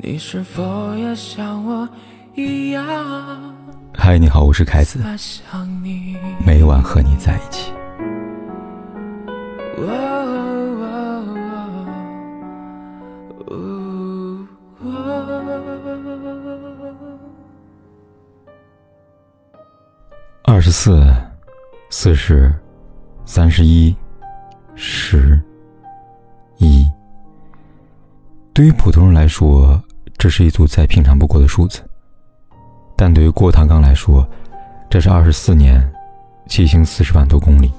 你是否也像我一样？嗨，你好，我是凯子，每晚和你在一起。二十四，四十，三十一，对于普通人来说。这是一组再平常不过的数字，但对于郭唐刚来说，这是二十四年，骑行四十万多公里，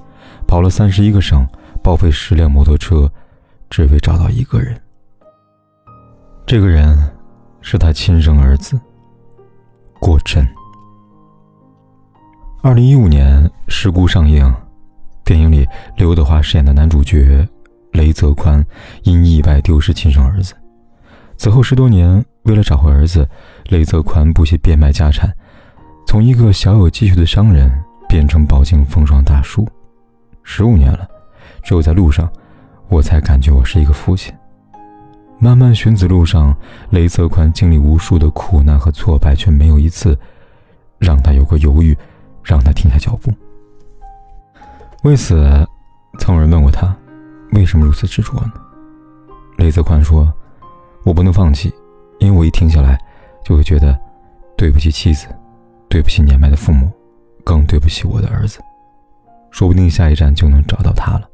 跑了三十一个省，报废十辆摩托车，只为找到一个人。这个人是他亲生儿子郭震。二零一五年，《事故》上映，电影里刘德华饰演的男主角雷泽宽因意外丢失亲生儿子。此后十多年，为了找回儿子，雷泽宽不惜变卖家产，从一个小有积蓄的商人变成饱经风霜大叔。十五年了，只有在路上，我才感觉我是一个父亲。漫漫寻子路上，雷泽宽经历无数的苦难和挫败，却没有一次让他有过犹豫，让他停下脚步。为此，曾有人问过他，为什么如此执着呢？雷泽宽说。我不能放弃，因为我一停下来，就会觉得对不起妻子，对不起年迈的父母，更对不起我的儿子。说不定下一站就能找到他了。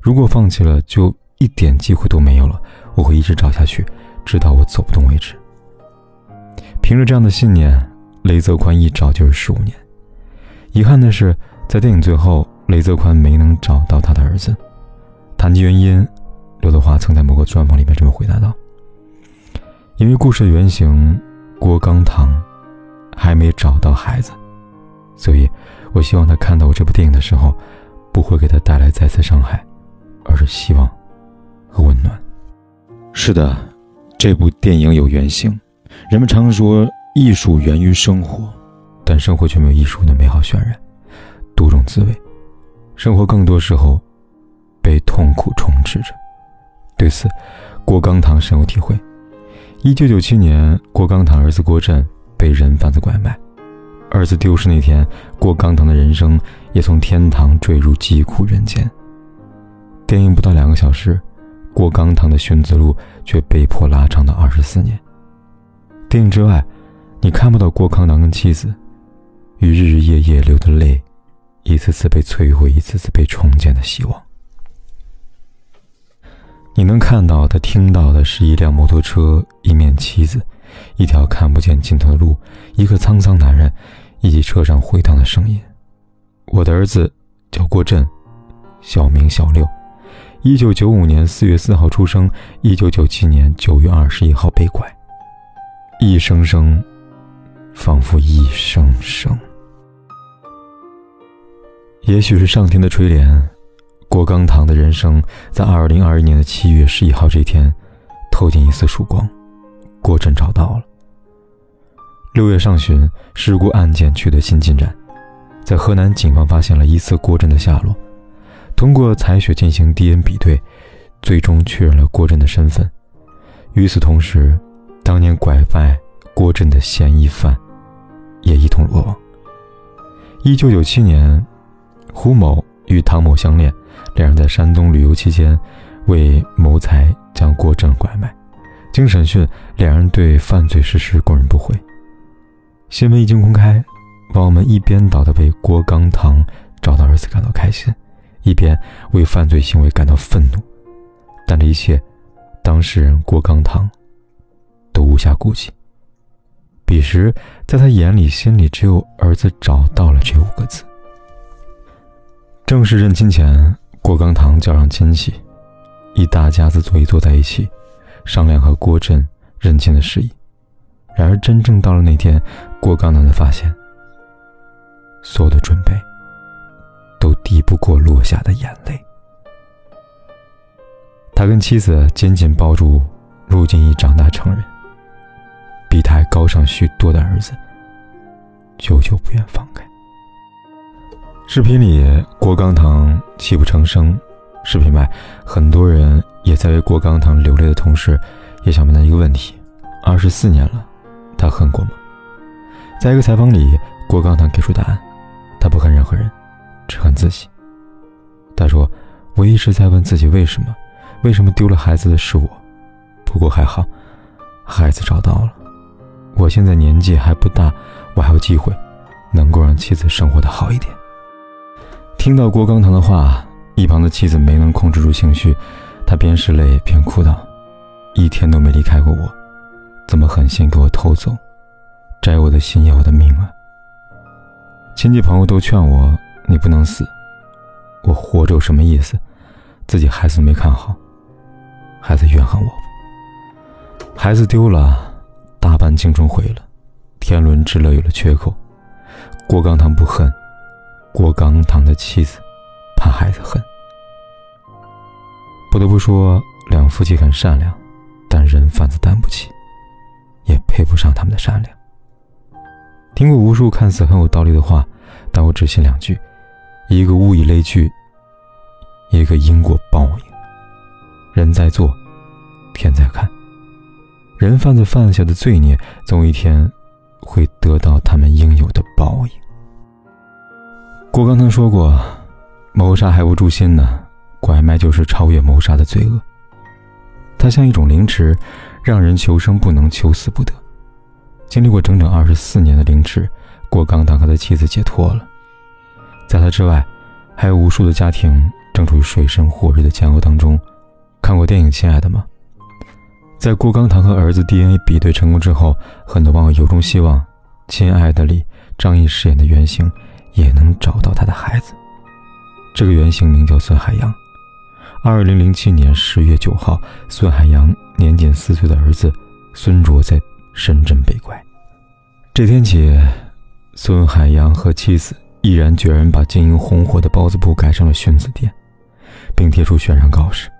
如果放弃了，就一点机会都没有了。我会一直找下去，直到我走不动为止。凭着这样的信念，雷泽宽一找就是十五年。遗憾的是，在电影最后，雷泽宽没能找到他的儿子。谈及原因，刘德华曾在某个专访里面这么回答道。因为故事的原型郭刚堂还没找到孩子，所以我希望他看到我这部电影的时候，不会给他带来再次伤害，而是希望和温暖。是的，这部电影有原型。人们常说艺术源于生活，但生活却没有艺术的美好渲染，多种滋味。生活更多时候被痛苦充斥着。对此，郭刚堂深有体会。一九九七年，郭刚堂儿子郭震被人贩子拐卖，儿子丢失那天，郭刚堂的人生也从天堂坠入疾苦人间。电影不到两个小时，郭刚堂的寻子路却被迫拉长到二十四年。电影之外，你看不到郭刚堂跟妻子与日日夜夜流的泪，一次次被摧毁，一次次被重建的希望。你能看到的、听到的是一辆摩托车、一面旗子、一条看不见尽头的路、一个沧桑男人以及车上回荡的声音。我的儿子叫郭震，小名小六，一九九五年四月四号出生，一九九七年九月二十一号被拐。一声声，仿佛一声声。也许是上天的垂怜。郭刚堂的人生在二零二一年的七月十一号这天，透进一丝曙光。郭震找到了。六月上旬，事故案件取得新进展，在河南，警方发现了疑似郭震的下落。通过采血进行 DNA 比对，最终确认了郭震的身份。与此同时，当年拐卖郭震的嫌疑犯也一同落网。一九九七年，胡某与唐某相恋。两人在山东旅游期间，为谋财将郭正拐卖。经审讯，两人对犯罪事实供认不讳。新闻一经公开，网友们一边倒的为郭刚堂找到儿子感到开心，一边为犯罪行为感到愤怒。但这一切，当事人郭刚堂都无暇顾及。彼时，在他眼里、心里，只有儿子找到了这五个字。正式认亲前。郭刚堂叫上亲戚，一大家子坐一坐在一起，商量和郭振认亲的事宜。然而，真正到了那天，郭刚堂才发现，所有的准备都抵不过落下的眼泪。他跟妻子紧紧抱住如今已长大成人、比他还高尚许多的儿子，久久不愿放开。视频里，郭刚堂泣不成声。视频外，很多人也在为郭刚堂流泪的同时，也想问他一个问题：二十四年了，他恨过吗？在一个采访里，郭刚堂给出答案：他不恨任何人，只恨自己。他说：“我一直在问自己为什么，为什么丢了孩子的是我？不过还好，孩子找到了。我现在年纪还不大，我还有机会，能够让妻子生活的好一点。”听到郭刚堂的话，一旁的妻子没能控制住情绪，她边拭泪边哭道：“一天都没离开过我，怎么狠心给我偷走，摘我的心要我的命啊！”亲戚朋友都劝我：“你不能死。”我活着有什么意思？自己孩子没看好，孩子怨恨我孩子丢了，大半青春毁了，天伦之乐有了缺口。郭刚堂不恨，郭刚堂的妻子怕孩子恨。不得不说，两夫妻很善良，但人贩子担不起，也配不上他们的善良。听过无数看似很有道理的话，但我只信两句。一个物以类聚，一个因果报应。人在做，天在看。人贩子犯下的罪孽，总有一天会得到他们应有的报应。郭刚曾说过：“谋杀还无诛心呢，拐卖就是超越谋杀的罪恶。它像一种凌迟，让人求生不能，求死不得。经历过整整二十四年的凌迟，郭刚堂和他妻子解脱了。”在他之外，还有无数的家庭正处于水深火热的煎熬当中。看过电影《亲爱的》吗？在郭刚堂和儿子 DNA 比对成功之后，很多网友由衷希望《亲爱的》里张译饰演的原型也能找到他的孩子。这个原型名叫孙海洋。二零零七年十月九号，孙海洋年仅四岁的儿子孙卓在深圳被拐。这天起，孙海洋和妻子。毅然决然把经营红火的包子铺改成了寻子店，并贴出悬赏告示。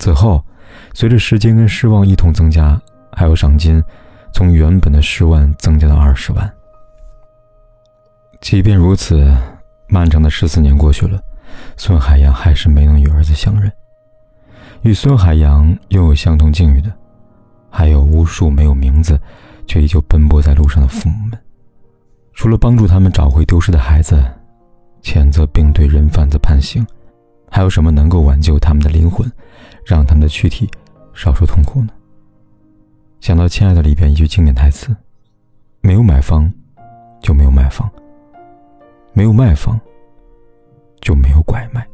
此后，随着时间跟失望一同增加，还有赏金从原本的十万增加到二十万。即便如此，漫长的十四年过去了，孙海洋还是没能与儿子相认。与孙海洋拥有相同境遇的，还有无数没有名字却依旧奔波在路上的父母们。除了帮助他们找回丢失的孩子，谴责并对人贩子判刑，还有什么能够挽救他们的灵魂，让他们的躯体少受痛苦呢？想到《亲爱的》里边一句经典台词：“没有买方，就没有卖方；没有卖方，就没有拐卖。”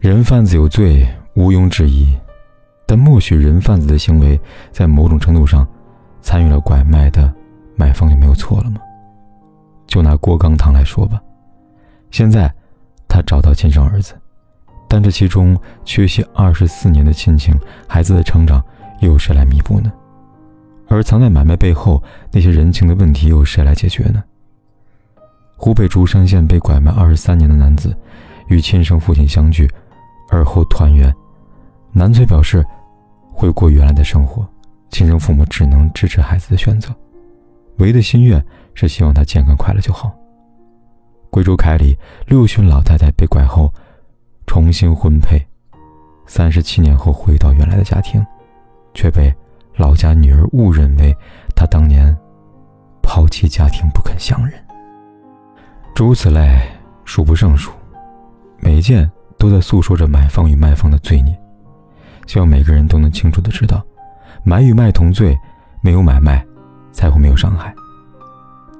人贩子有罪，毋庸置疑，但默许人贩子的行为在某种程度上参与了拐卖的。买方就没有错了吗？就拿郭刚堂来说吧，现在他找到亲生儿子，但这其中缺席二十四年的亲情，孩子的成长又有谁来弥补呢？而藏在买卖背后那些人情的问题，又有谁来解决呢？湖北竹山县被拐卖二十三年的男子，与亲生父亲相聚，而后团圆。男粹表示会过原来的生活，亲生父母只能支持孩子的选择。唯一的心愿是希望他健康快乐就好。贵州凯里六旬老太太被拐后，重新婚配，三十七年后回到原来的家庭，却被老家女儿误认为她当年抛弃家庭不肯相认。诸如此类数不胜数，每一件都在诉说着买方与卖方的罪孽。希望每个人都能清楚的知道，买与卖同罪，没有买卖。才会没有伤害。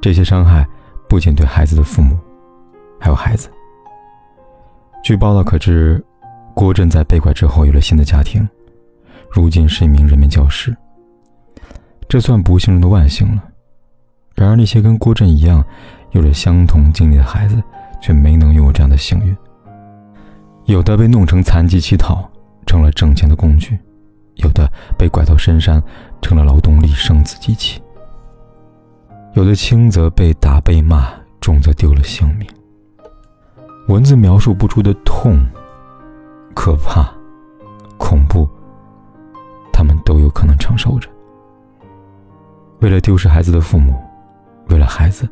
这些伤害不仅对孩子的父母，还有孩子。据报道可知，郭振在被拐之后有了新的家庭，如今是一名人民教师。这算不幸中的万幸了。然而，那些跟郭振一样有着相同经历的孩子，却没能拥有这样的幸运。有的被弄成残疾乞讨，成了挣钱的工具；有的被拐到深山，成了劳动力生子机器。有的轻则被打被骂，重则丢了性命。文字描述不出的痛、可怕、恐怖，他们都有可能承受着。为了丢失孩子的父母，为了孩子，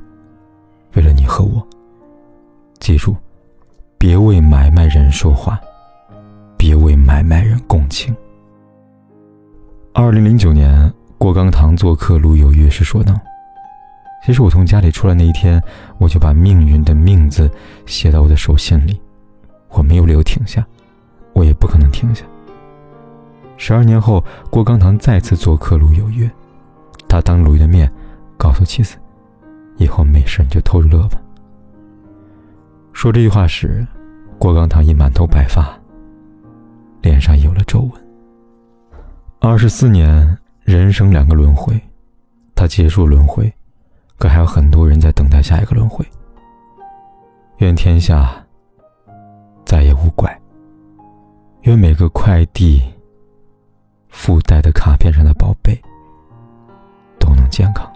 为了你和我，记住，别为买卖人说话，别为买卖人共情。二零零九年，郭刚堂做客《路有约》时说道：“其实我从家里出来那一天，我就把命运的命字写到我的手心里，我没有理由停下，我也不可能停下。”十二年后，郭刚堂再次做客《路有约》，他当鲁豫的面告诉妻子：“以后没事你就偷着乐吧。”说这句话时，郭刚堂已满头白发，脸上有了皱纹。二十四年，人生两个轮回，他结束轮回，可还有很多人在等待下一个轮回。愿天下再也无怪。愿每个快递附带的卡片上的宝贝都能健康。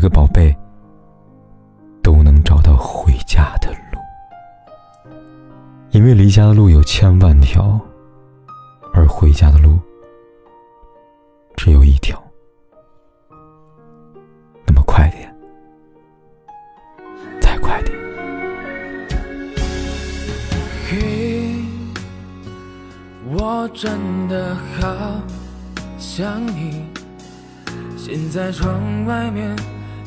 每个宝贝都能找到回家的路，因为离家的路有千万条。而回家的路只有一条，那么快点，再快点。嘿，我真的好想你。现在窗外面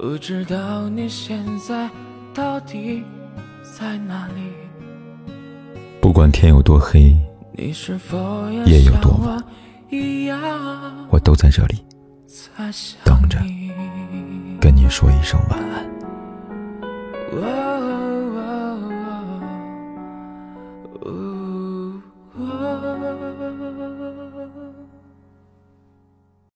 不知道你现在到底在哪里。不管天有多黑，夜有多晚，我都在这里等着。跟你说一声晚安。